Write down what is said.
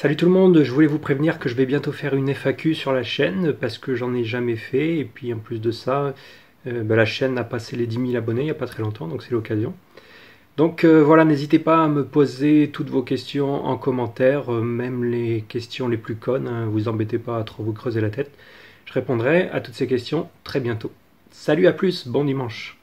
Salut tout le monde, je voulais vous prévenir que je vais bientôt faire une FAQ sur la chaîne parce que j'en ai jamais fait et puis en plus de ça, euh, ben, la chaîne a passé les 10 000 abonnés il n'y a pas très longtemps donc c'est l'occasion. Donc euh, voilà, n'hésitez pas à me poser toutes vos questions en commentaire, euh, même les questions les plus connes, hein, vous embêtez pas à trop vous creuser la tête. Je répondrai à toutes ces questions très bientôt. Salut à plus, bon dimanche